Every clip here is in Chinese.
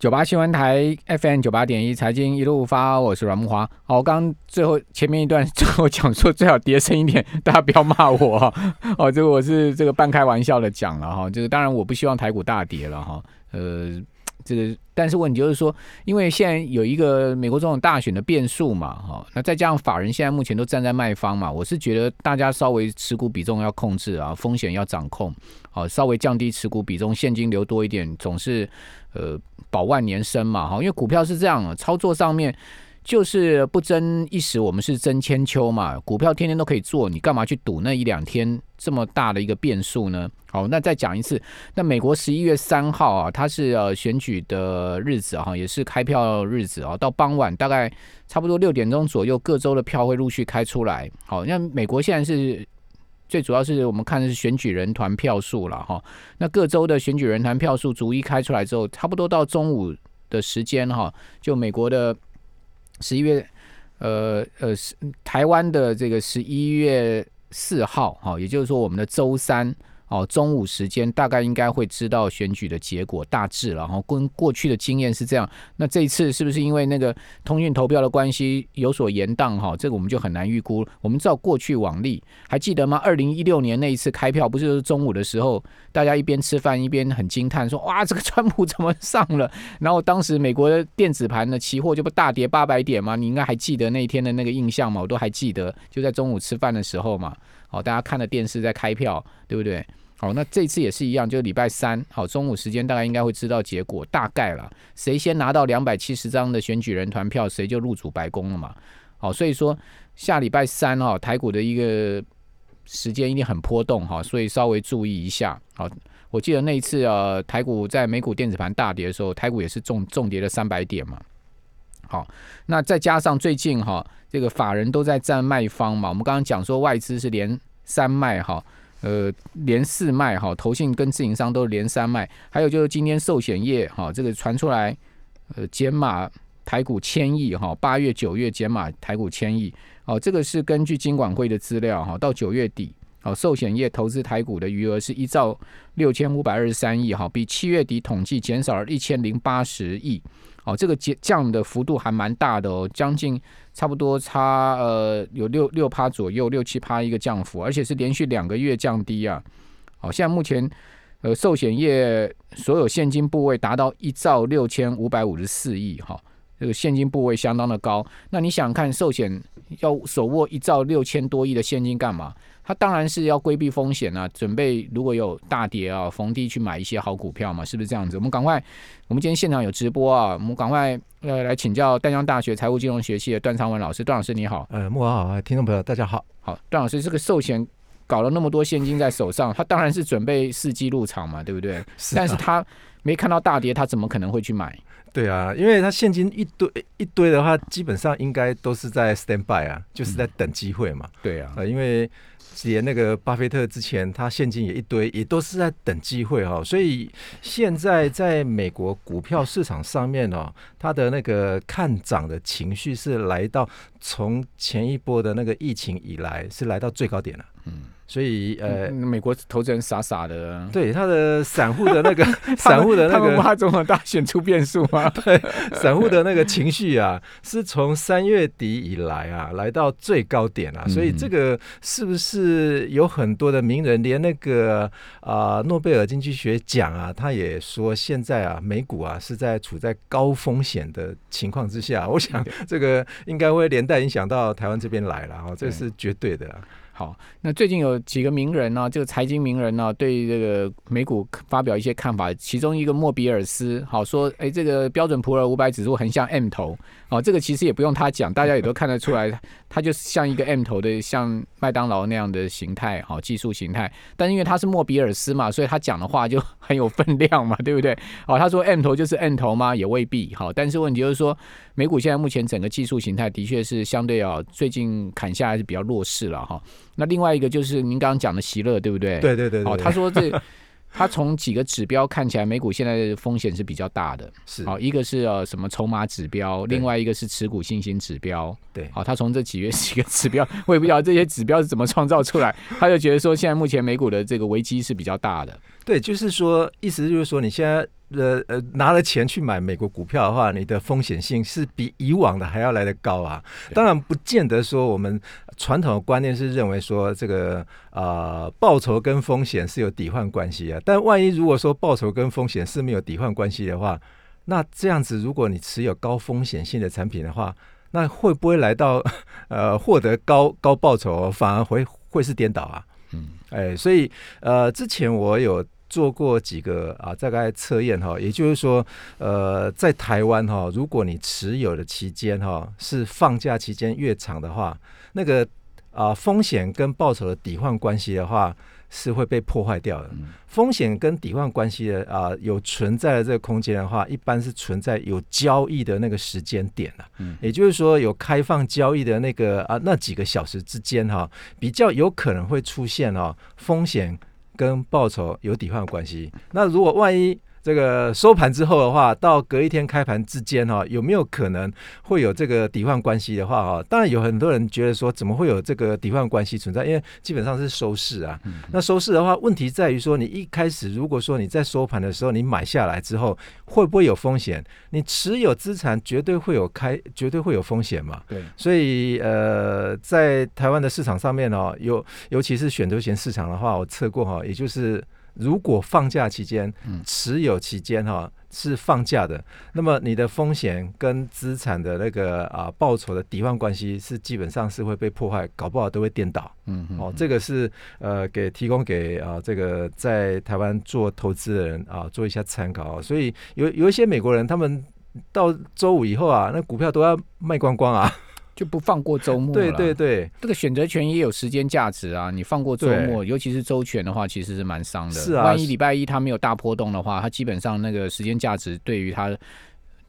九八新闻台 FM 九八点一财经一路发，我是阮木华。好，我刚最后前面一段 最后讲说最好跌深一点，大家不要骂我哈。哦，这个我是这个半开玩笑的讲了哈。这个当然我不希望台股大跌了哈。呃。这个，但是问题就是说，因为现在有一个美国总统大选的变数嘛，哈，那再加上法人现在目前都站在卖方嘛，我是觉得大家稍微持股比重要控制啊，风险要掌控，好，稍微降低持股比重，现金流多一点，总是呃保万年生嘛，哈，因为股票是这样，操作上面。就是不争一时，我们是争千秋嘛。股票天天都可以做，你干嘛去赌那一两天这么大的一个变数呢？好，那再讲一次，那美国十一月三号啊，它是呃选举的日子哈，也是开票日子啊。到傍晚大概差不多六点钟左右，各州的票会陆续开出来。好，那美国现在是最主要是我们看的是选举人团票数了哈。那各州的选举人团票数逐一开出来之后，差不多到中午的时间哈，就美国的。十一月，呃呃，是台湾的这个十一月四号，哈，也就是说我们的周三。哦，中午时间大概应该会知道选举的结果大致，然后跟过去的经验是这样。那这一次是不是因为那个通讯投票的关系有所延宕？哈，这个我们就很难预估。我们知道过去往例，还记得吗？二零一六年那一次开票，不是中午的时候，大家一边吃饭一边很惊叹，说哇，这个川普 怎么上了？然后当时美国的电子盘的期货就不大跌八百点吗？你应该还记得那一天的那个印象吗？我都还记得，就在中午吃饭的时候嘛。好，大家看了电视在开票，对不对？好，那这次也是一样，就是礼拜三，好，中午时间大概应该会知道结果，大概了，谁先拿到两百七十张的选举人团票，谁就入主白宫了嘛。好，所以说下礼拜三哈，台股的一个时间一定很波动哈，所以稍微注意一下。好，我记得那一次啊，台股在美股电子盘大跌的时候，台股也是重重跌了三百点嘛。好，那再加上最近哈，这个法人都在占卖方嘛，我们刚刚讲说外资是连三卖哈。呃，连四卖哈，投信跟自营商都连三卖，还有就是今天寿险业哈，这个传出来，呃，减码台股千亿哈，八月九月减码台股千亿，哦，这个是根据金管会的资料哈，到九月底，哦，寿险业投资台股的余额是一兆六千五百二十三亿哈，比七月底统计减少了一千零八十亿。哦，这个降降的幅度还蛮大的哦，将近差不多差呃有六六趴左右，六七趴一个降幅，而且是连续两个月降低啊。好，现在目前呃寿险业所有现金部位达到一兆六千五百五十四亿哈，这个现金部位相当的高。那你想看寿险要手握一兆六千多亿的现金干嘛？他当然是要规避风险啊，准备如果有大跌啊，逢低去买一些好股票嘛，是不是这样子？我们赶快，我们今天现场有直播啊，我们赶快呃来请教淡江大学财务金融学系的段昌文老师，段老师你好。呃，木华好，听众朋友大家好，好，段老师这个寿险搞了那么多现金在手上，他当然是准备伺机入场嘛，对不对？但是他没看到大跌，他怎么可能会去买？对啊，因为他现金一堆一堆的话，基本上应该都是在 stand by 啊，就是在等机会嘛。对啊，呃，因为。连那个巴菲特之前，他现金也一堆，也都是在等机会哈。所以现在在美国股票市场上面哦，他的那个看涨的情绪是来到从前一波的那个疫情以来是来到最高点了。嗯。所以，呃，美国投资人傻傻的，对他的散户的那个 散户的那个，他总统大选出变数吗？对，散户的那个情绪啊，是从三月底以来啊，来到最高点啊。所以，这个是不是有很多的名人，连那个啊诺贝尔经济学奖啊，他也说现在啊美股啊是在处在高风险的情况之下。我想，这个应该会连带影响到台湾这边来了哈，这是绝对的。好，那最近有几个名人呢？这个财经名人呢，对这个美股发表一些看法。其中一个莫比尔斯，好说，哎，这个标准普尔五百指数很像 M 头。哦，这个其实也不用他讲，大家也都看得出来，它就像一个 M 头的，像麦当劳那样的形态，好技术形态。但因为他是莫比尔斯嘛，所以他讲的话就很有分量嘛，对不对？哦，他说 M 头就是 M 头吗？也未必。好，但是问题就是说，美股现在目前整个技术形态的确是相对啊，最近砍下来是比较弱势了哈。那另外一个就是您刚刚讲的席勒，对不对？对对对。哦，他说这。它从几个指标看起来，美股现在的风险是比较大的。是，好，一个是呃什么筹码指标，另外一个是持股信心指标。对，好，他从这几月 几个指标，我也不知道这些指标是怎么创造出来，他就觉得说现在目前美股的这个危机是比较大的。对，就是说，意思就是说，你现在呃呃拿了钱去买美国股票的话，你的风险性是比以往的还要来得高啊。当然，不见得说我们传统的观念是认为说这个呃报酬跟风险是有抵换关系啊。但万一如果说报酬跟风险是没有抵换关系的话，那这样子，如果你持有高风险性的产品的话，那会不会来到 呃获得高高报酬，反而会会是颠倒啊？嗯，哎，所以呃，之前我有做过几个啊，大概测验哈，也就是说，呃，在台湾哈，如果你持有的期间哈是放假期间越长的话，那个啊风险跟报酬的抵换关系的话。是会被破坏掉的。风险跟抵换关系的啊，有存在的这个空间的话，一般是存在有交易的那个时间点了。嗯，也就是说，有开放交易的那个啊，那几个小时之间哈，比较有可能会出现哦，风险跟报酬有抵换关系。那如果万一，这个收盘之后的话，到隔一天开盘之间哈，有没有可能会有这个抵换关系的话哈？当然有很多人觉得说，怎么会有这个抵换关系存在？因为基本上是收市啊。那收市的话，问题在于说，你一开始如果说你在收盘的时候你买下来之后，会不会有风险？你持有资产绝对会有开，绝对会有风险嘛。对。所以呃，在台湾的市场上面哦，有尤其是选择权市场的话，我测过哈，也就是。如果放假期间持有期间哈是放假的，那么你的风险跟资产的那个啊报酬的抵换关系是基本上是会被破坏，搞不好都会颠倒。嗯，哦，这个是呃给提供给啊这个在台湾做投资的人啊做一下参考。所以有有一些美国人，他们到周五以后啊，那股票都要卖光光啊。就不放过周末了。对对对，这个选择权也有时间价值啊！你放过周末，尤其是周全的话，其实是蛮伤的。是啊，万一礼拜一它没有大波动的话，它基本上那个时间价值对于它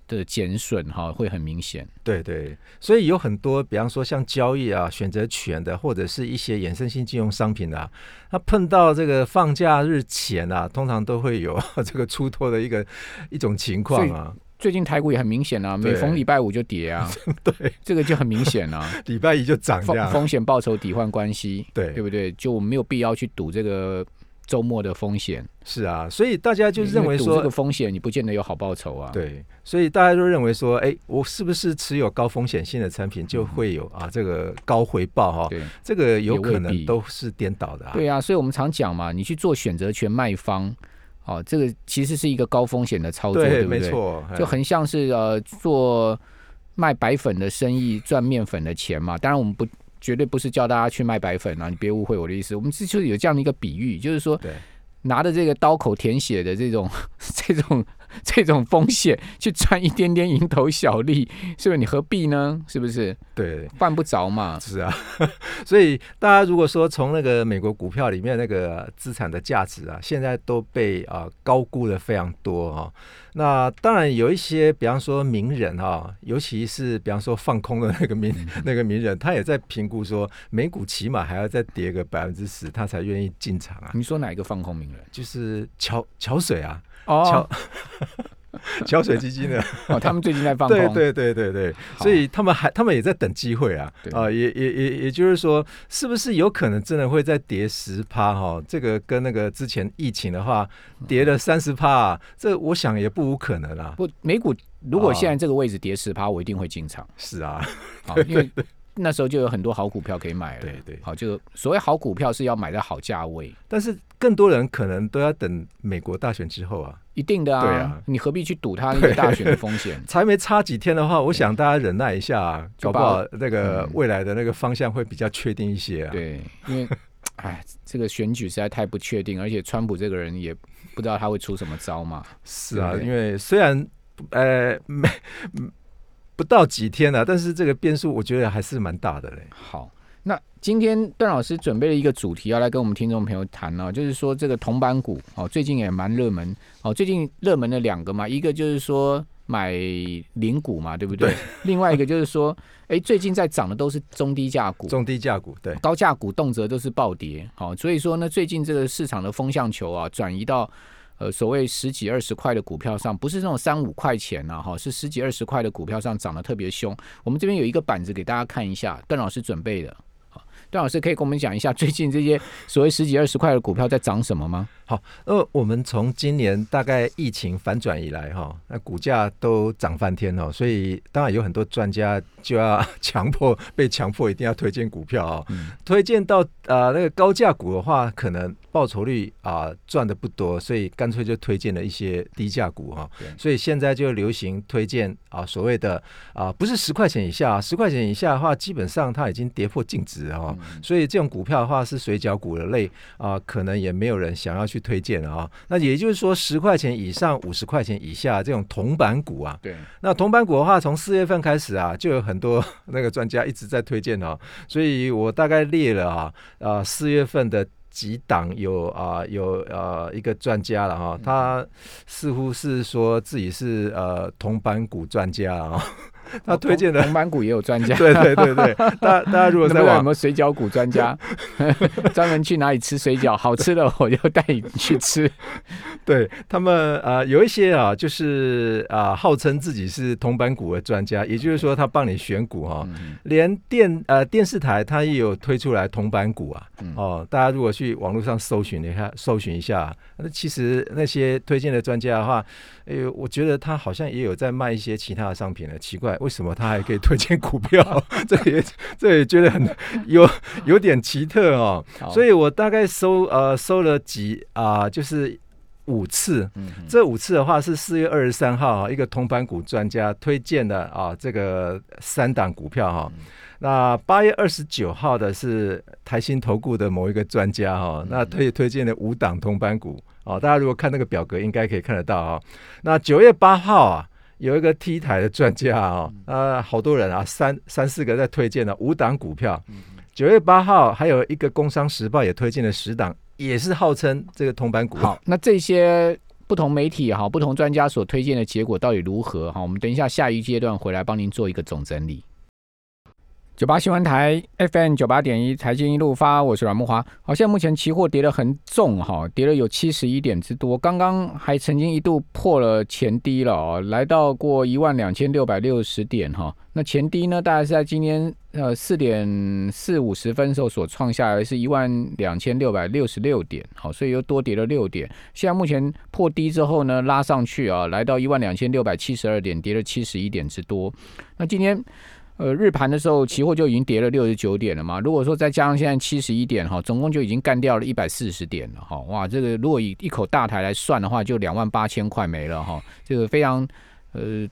的减损哈会很明显。对对，所以有很多，比方说像交易啊、选择权的，或者是一些衍生性金融商品啊，它碰到这个放假日前啊，通常都会有 这个出脱的一个一种情况啊。最近台股也很明显啊，每逢礼拜五就跌啊，对，这个就很明显啊。礼拜一就涨，风风险报酬抵换关系，对对不对？就我们没有必要去赌这个周末的风险。是啊，所以大家就认为说这个风险你不见得有好报酬啊。对，所以大家都认为说，哎，我是不是持有高风险性的产品就会有啊这个高回报哈？对，这个有可能都是颠倒的。啊对啊，所以我们常讲嘛，你去做选择权卖方。哦，这个其实是一个高风险的操作，对不对？没错，就很像是呃做卖白粉的生意赚面粉的钱嘛。当然，我们不绝对不是叫大家去卖白粉啊，你别误会我的意思。我们是就是有这样的一个比喻，就是说，拿着这个刀口舔血的这种 这种。这种风险去赚一点点蝇头小利，是不是你何必呢？是不是？对，犯不着嘛。是啊，所以大家如果说从那个美国股票里面那个资产的价值啊，现在都被啊高估的非常多啊。那当然有一些，比方说名人哈，尤其是比方说放空的那个名那个名人，他也在评估说，美股起码还要再跌个百分之十，他才愿意进场啊。你说哪一个放空名人？就是桥桥水啊。哦，桥水基金的。哦，他们最近在放空，对对对对。对，所以他们还他们也在等机会啊。啊，也也也也就是说，是不是有可能真的会再跌十趴哈？这个跟那个之前疫情的话跌了三十趴，这我想也不无可能啊。不，美股如果现在这个位置跌十趴，我一定会进场。是啊，好，因为 那时候就有很多好股票可以买了。对对，好，就所谓好股票是要买在好价位，但是。更多人可能都要等美国大选之后啊，一定的啊，对啊，你何必去赌他那个大选的风险？才没差几天的话，我想大家忍耐一下，搞不好那个未来的那个方向会比较确定一些啊。对，因为哎，这个选举实在太不确定，而且川普这个人也不知道他会出什么招嘛。是啊，因为虽然呃没不到几天了，但是这个变数我觉得还是蛮大的嘞。好。那今天段老师准备了一个主题要来跟我们听众朋友谈呢，就是说这个铜板股哦，最近也蛮热门哦。最近热门的两个嘛，一个就是说买零股嘛，对不对？另外一个就是说，哎，最近在涨的都是中低价股，中低价股对，高价股动辄都是暴跌。好，所以说呢，最近这个市场的风向球啊，转移到呃所谓十几二十块的股票上，不是那种三五块钱呐，哈，是十几二十块的股票上涨得特别凶。我们这边有一个板子给大家看一下，段老师准备的。段老师可以跟我们讲一下最近这些所谓十几二十块的股票在涨什么吗？好，那我们从今年大概疫情反转以来哈，那股价都涨翻天哦，所以当然有很多专家就要 强迫被强迫一定要推荐股票啊，推荐到呃那个高价股的话，可能报酬率啊赚的不多，所以干脆就推荐了一些低价股哈，所以现在就流行推荐啊所谓的啊不是十块钱以下，十块钱以下的话，基本上它已经跌破净值哈。所以这种股票的话是水饺股的类啊，可能也没有人想要去推荐啊。那也就是说，十块钱以上、五十块钱以下这种铜板股啊，对，那铜板股的话，从四月份开始啊，就有很多那个专家一直在推荐啊。所以我大概列了啊，啊四月份的几档有啊有呃一个专家了哈，他似乎是说自己是呃铜板股专家啊。他推荐的铜板股也有专家，对对对对，大大家如果在有没有水饺股专家，专门去哪里吃水饺，好吃的我就带你去吃。对他们啊，有一些啊，就是啊，号称自己是铜板股的专家，也就是说他帮你选股哈，连电呃电视台他也有推出来铜板股啊。哦，大家如果去网络上搜寻一下，搜寻一下，那其实那些推荐的专家的话，哎，我觉得他好像也有在卖一些其他的商品呢，奇怪。为什么他还可以推荐股票？这也这也觉得很有有点奇特哦。所以我大概收呃收了几啊，就是五次。这五次的话是四月二十三号啊，一个铜板股专家推荐的啊，这个三档股票哈。那八月二十九号的是台新投顾的某一个专家哈，那推推荐的五档铜板股哦。大家如果看那个表格，应该可以看得到啊。那九月八号啊。有一个 T 台的专家啊，呃，好多人啊，三三四个在推荐的五档股票。九月八号还有一个《工商时报》也推荐了十档，也是号称这个铜板股。好，那这些不同媒体哈、不同专家所推荐的结果到底如何？哈，我们等一下下一阶段回来帮您做一个总整理。九八新闻台 FM 九八点一，财经一路发，我是阮木华。好，现在目前期货跌得很重哈，跌了有七十一点之多，刚刚还曾经一度破了前低了哦，来到过一万两千六百六十点哈。那前低呢，大概是在今天呃四点四五十分时候所创下来是一万两千六百六十六点，好，所以又多跌了六点。现在目前破低之后呢，拉上去啊，来到一万两千六百七十二点，跌了七十一点之多。那今天。呃，日盘的时候，期货就已经跌了六十九点了嘛。如果说再加上现在七十一点哈，总共就已经干掉了一百四十点了哈。哇，这个如果以一口大台来算的话，就两万八千块没了哈。这个非常呃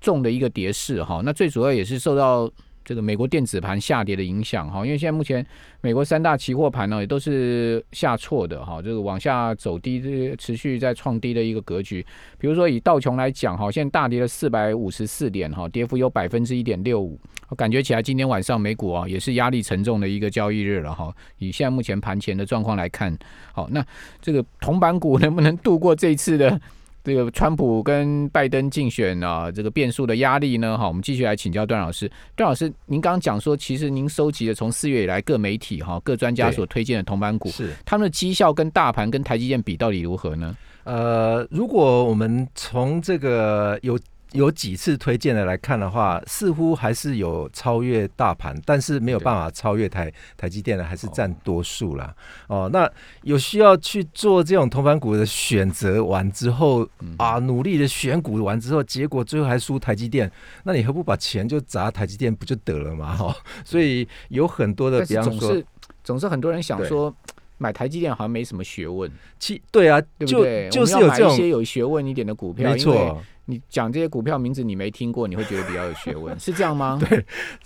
重的一个跌势哈。那最主要也是受到。这个美国电子盘下跌的影响哈，因为现在目前美国三大期货盘呢也都是下挫的哈，这个往下走低，这持续在创低的一个格局。比如说以道琼来讲哈，现在大跌了四百五十四点哈，跌幅有百分之一点六五。我感觉起来今天晚上美股啊也是压力沉重的一个交易日了哈。以现在目前盘前的状况来看，好，那这个铜板股能不能度过这一次的？这个川普跟拜登竞选啊，这个变数的压力呢？哈，我们继续来请教段老师。段老师，您刚刚讲说，其实您收集的从四月以来各媒体哈、各专家所推荐的铜板股，是他们的绩效跟大盘跟台积电比到底如何呢？呃，如果我们从这个有。有几次推荐的来看的话，似乎还是有超越大盘，但是没有办法超越台台积电的，还是占多数啦。哦，那有需要去做这种同盘股的选择完之后啊，努力的选股完之后，结果最后还输台积电，那你何不把钱就砸台积电不就得了吗？哈，所以有很多的，比方说，总是很多人想说买台积电好像没什么学问。其对啊，对不对？就是有这些有学问一点的股票，没错。你讲这些股票名字你没听过，你会觉得比较有学问，是这样吗？对，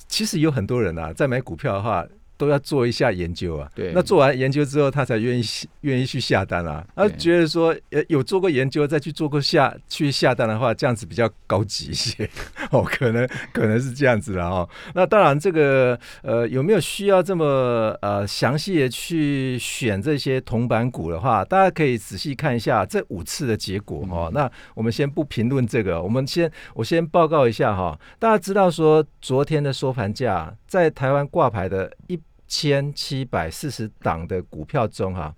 其实有很多人啊，在买股票的话。都要做一下研究啊，对，那做完研究之后，他才愿意愿意去下单啊。他觉得说，呃，有做过研究再去做过下去下单的话，这样子比较高级一些 哦，可能可能是这样子的哦。那当然，这个呃，有没有需要这么呃详细的去选这些铜板股的话，大家可以仔细看一下这五次的结果哦。那我们先不评论这个，我们先我先报告一下哈。大家知道说，昨天的收盘价在台湾挂牌的一。千七百四十档的股票中，哈，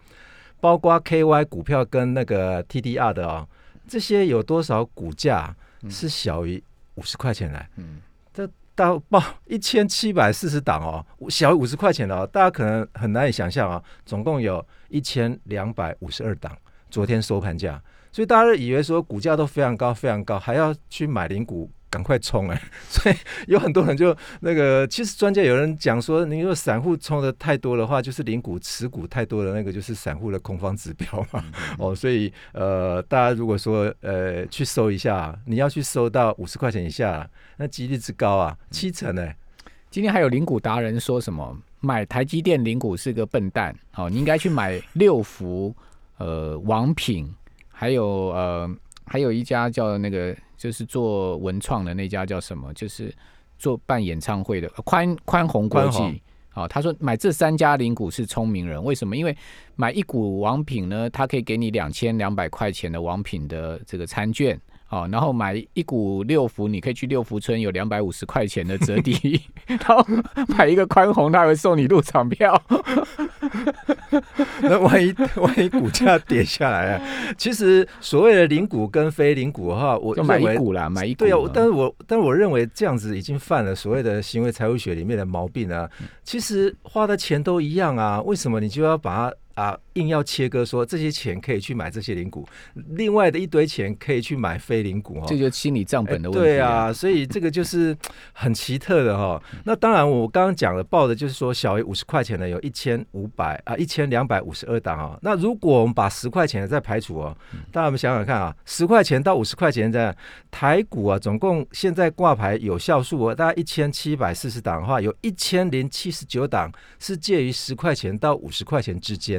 包括 KY 股票跟那个 TDR 的哦，这些有多少股价是小于五十块钱来？嗯，这到报 一千七百四十档哦，小于五十块钱的哦，大家可能很难以想象啊，总共有一千两百五十二档，昨天收盘价，所以大家都以为说股价都非常高非常高，还要去买零股。赶快冲哎！所以有很多人就那个，其实专家有人讲说，你如果散户冲的太多的话，就是零股持股太多的那个，就是散户的空方指标嘛。哦，所以呃，大家如果说呃去收一下，你要去收到五十块钱以下，那几率之高啊，七成呢。今天还有零股达人说什么买台积电零股是个笨蛋，好，你应该去买六福、呃王品，还有呃还有一家叫那个。就是做文创的那家叫什么？就是做办演唱会的宽宽宏国际。好，他说买这三家零股是聪明人，为什么？因为买一股王品呢，他可以给你两千两百块钱的王品的这个餐券。哦，然后买一股六福，你可以去六福村有两百五十块钱的折抵，然后买一个宽宏，他会送你入场票。那万一 万一股价跌下来啊？其实所谓的零股跟非零股的话，我买一股啦，买一股。对啊，但是我但是我认为这样子已经犯了所谓的行为财务学里面的毛病啊。其实花的钱都一样啊，为什么你就要把它？啊，硬要切割说这些钱可以去买这些零股，另外的一堆钱可以去买非零股哦，这就心理账本的问题。对啊，所以这个就是很奇特的哈。那当然，我刚刚讲了报的就是说小于五十块钱的有一千五百啊，一千两百五十二档啊。那如果我们把十块钱的再排除哦，大家我们想想看啊，十块钱到五十块钱的台股啊，总共现在挂牌有效数哦，大概一千七百四十档的话，有一千零七十九档是介于十块钱到五十块钱之间。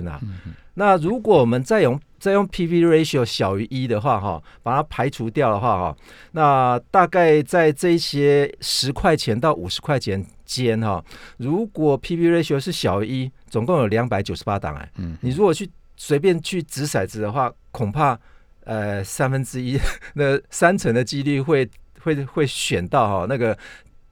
那如果我们再用再用 P/B ratio 小于一的话，哈，把它排除掉的话，哈，那大概在这些十块钱到五十块钱间，哈，如果 P/B ratio 是小于一，总共有两百九十八档，哎，嗯，你如果去随便去掷骰子的话，恐怕呃三分之一，那三成的几率会会会选到哈那个。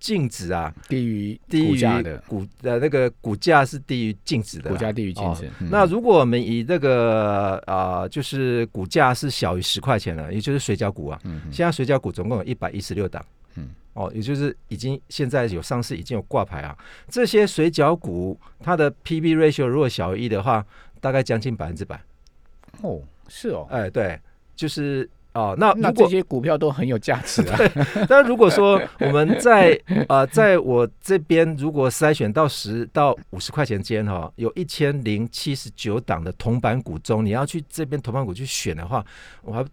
净值啊，低于低于股的那个股价是低于净值的，股价低于净值。那如果我们以这个啊，就是股价是小于十块钱了，也就是水饺股啊，现在水饺股总共有一百一十六档，嗯，哦，也就是已经现在有上市，已经有挂牌啊。这些水饺股它的 P/B ratio 如果小于一的话，大概将近百分之百。哦，是哦，哎，对，就是。哦，那那这些股票都很有价值啊。但如果说我们在呃，在我这边如果筛选到十到五十块钱间哈，有一千零七十九档的铜板股中，你要去这边铜板股去选的话，我还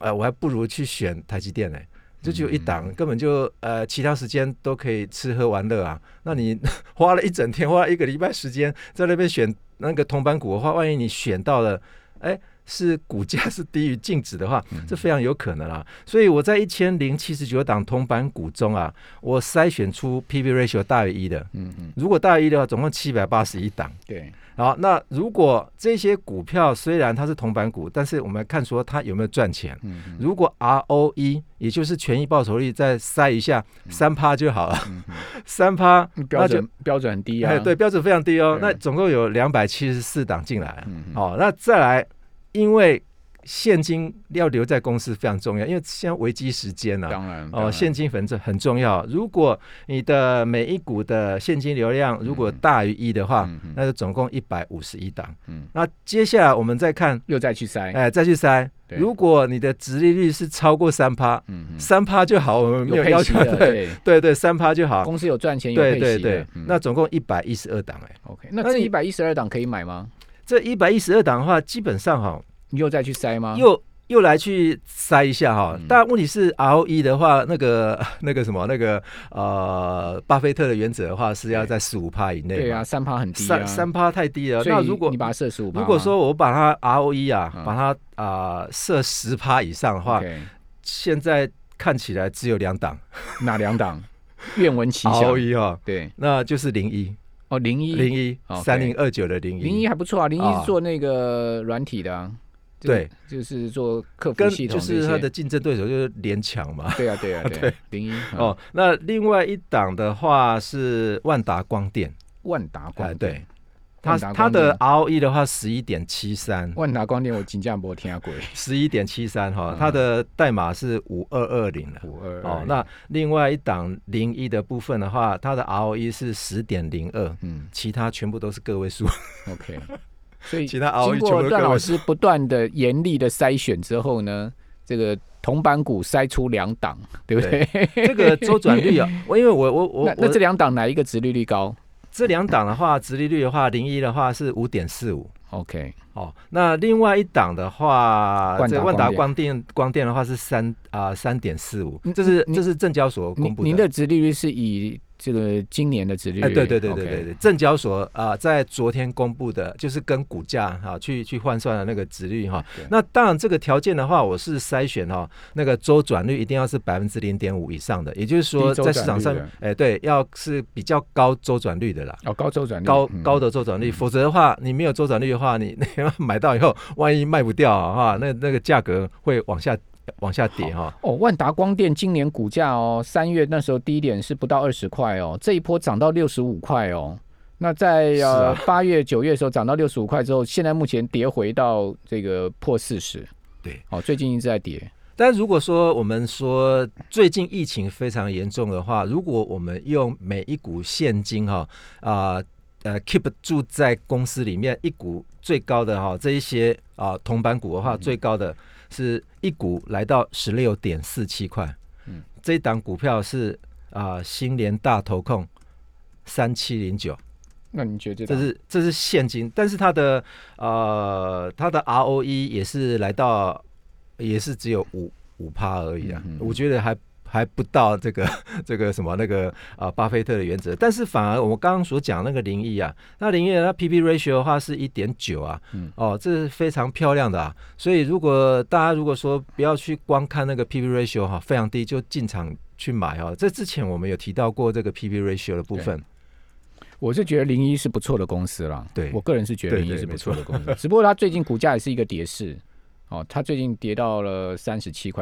呃我还不如去选台积电呢，就只有一档，根本就呃其他时间都可以吃喝玩乐啊。那你 花了一整天，花了一个礼拜时间在那边选那个铜板股的话，万一你选到了，哎。是股价是低于净值的话，这非常有可能啊。所以我在一千零七十九档铜板股中啊，我筛选出 P/B ratio 大于一的。嗯嗯，如果大于一的话，总共七百八十一档。对，好，那如果这些股票虽然它是铜板股，但是我们看说它有没有赚钱。嗯嗯，如果 ROE 也就是权益报酬率再筛一下三趴就好了。三趴标准标准很低啊。对，标准非常低哦。那总共有两百七十四档进来。嗯好，那再来。因为现金要留在公司非常重要，因为现在危机时间呢，当然哦，现金反正很重要。如果你的每一股的现金流量如果大于一的话，那就总共一百五十一档。嗯，那接下来我们再看，又再去筛，哎，再去筛。如果你的殖利率是超过三趴，嗯，三趴就好，我们没有要求，对。对对，三趴就好。公司有赚钱，有对对对，那总共一百一十二档，哎，OK，那这一百一十二档可以买吗？这一百一十二档的话，基本上哈，你又再去筛吗？又又来去筛一下哈。但问题是，ROE 的话，那个 那个什么，那个呃，巴菲特的原则的话，是要在十五趴以内。对啊，三趴很低，三三趴太低了。那如果你把它设十五，如果说我把它 ROE 啊，把它啊设十趴以上的话，现在看起来只有两档，哪两档？愿闻其详。ROE 啊，对，那就是零一。哦，零一。零一三零二九的零一。零一还不错啊，零一是做那个软体的啊，对，就是做客服系统，就是它的竞争对手就是联强嘛，对啊，对啊，对，零一哦，那另外一档的话是万达光电，万达光电。对，它万达它的 ROE 的话十一点七三，万达光电我金价没听过，十一点七三哈嗯，它的代码是五二二零了。五二哦，那另外一档零一的部分的话，它的 ROE 是十点零二，嗯。其他全部都是个位数。OK，所以其他 ROE 经过段老师不断的严厉的筛选之后呢，这个铜板股筛出两档，对不对？这个周转率啊，我因为我我我我那那这两档哪一个值利率高这两档的话，殖利率的话，零一的话是五点四五。？OK，哦，那另外一档的话，这万达光光电光电的话是三啊三点四五嗯，这是你这是证交所公布的您的殖利率是以这个今年的殖利率？哎，对对对对对对，证交所啊、在昨天公布的，就是跟股价哈、去去换算的那个值率哈、对。那当然，这个条件的话，我是筛选哈、那个周转率一定要是百分之零点五以上的，也就是说，在市场上哎，对，要是比较高周转率的啦。哦，高周转率高嗯。高的周转率，否则的话，你没有周转率的话，你 你买到以后，万一卖不掉啊，哈，那那个价格会往下往下跌哈。哦，万达光电今年股价哦，三月那时候低点是不到二十块哦，这一波涨到六十五块哦。那在是呃啊八月九月的时候涨到六十五块之后，现在目前跌回到这个破四十。对，哦，最近一直在跌。但如果说我们说最近疫情非常严重的话，如果我们用每一股现金哈啊呃 keep 住在公司里面，一股最高的哈这一些啊铜板股的话，嗯最高的是一股来到十六点四七块，嗯，这一档股票是啊新联大投控三七零九。那你觉得这是这是现金，但是它的呃它的 ROE 也是来到也是只有五五趴而已啊，嗯嗯我觉得还还不到这个 这个什么那个啊、巴菲特的原则，但是反而我们刚刚所讲那个零一啊，那零一那 PP ratio 的话是一点九啊，嗯。哦，这是非常漂亮的啊，所以如果大家如果说不要去光看那个 PP ratio 哈、非常低就进场去买哈、这之前我们有提到过这个 PP ratio 的部分，我是觉得零一是不错的公司啦。对。我个人是觉得零一是不错的公司，只不过它最近股价也是一个跌势。哦，它最近跌到了三十七块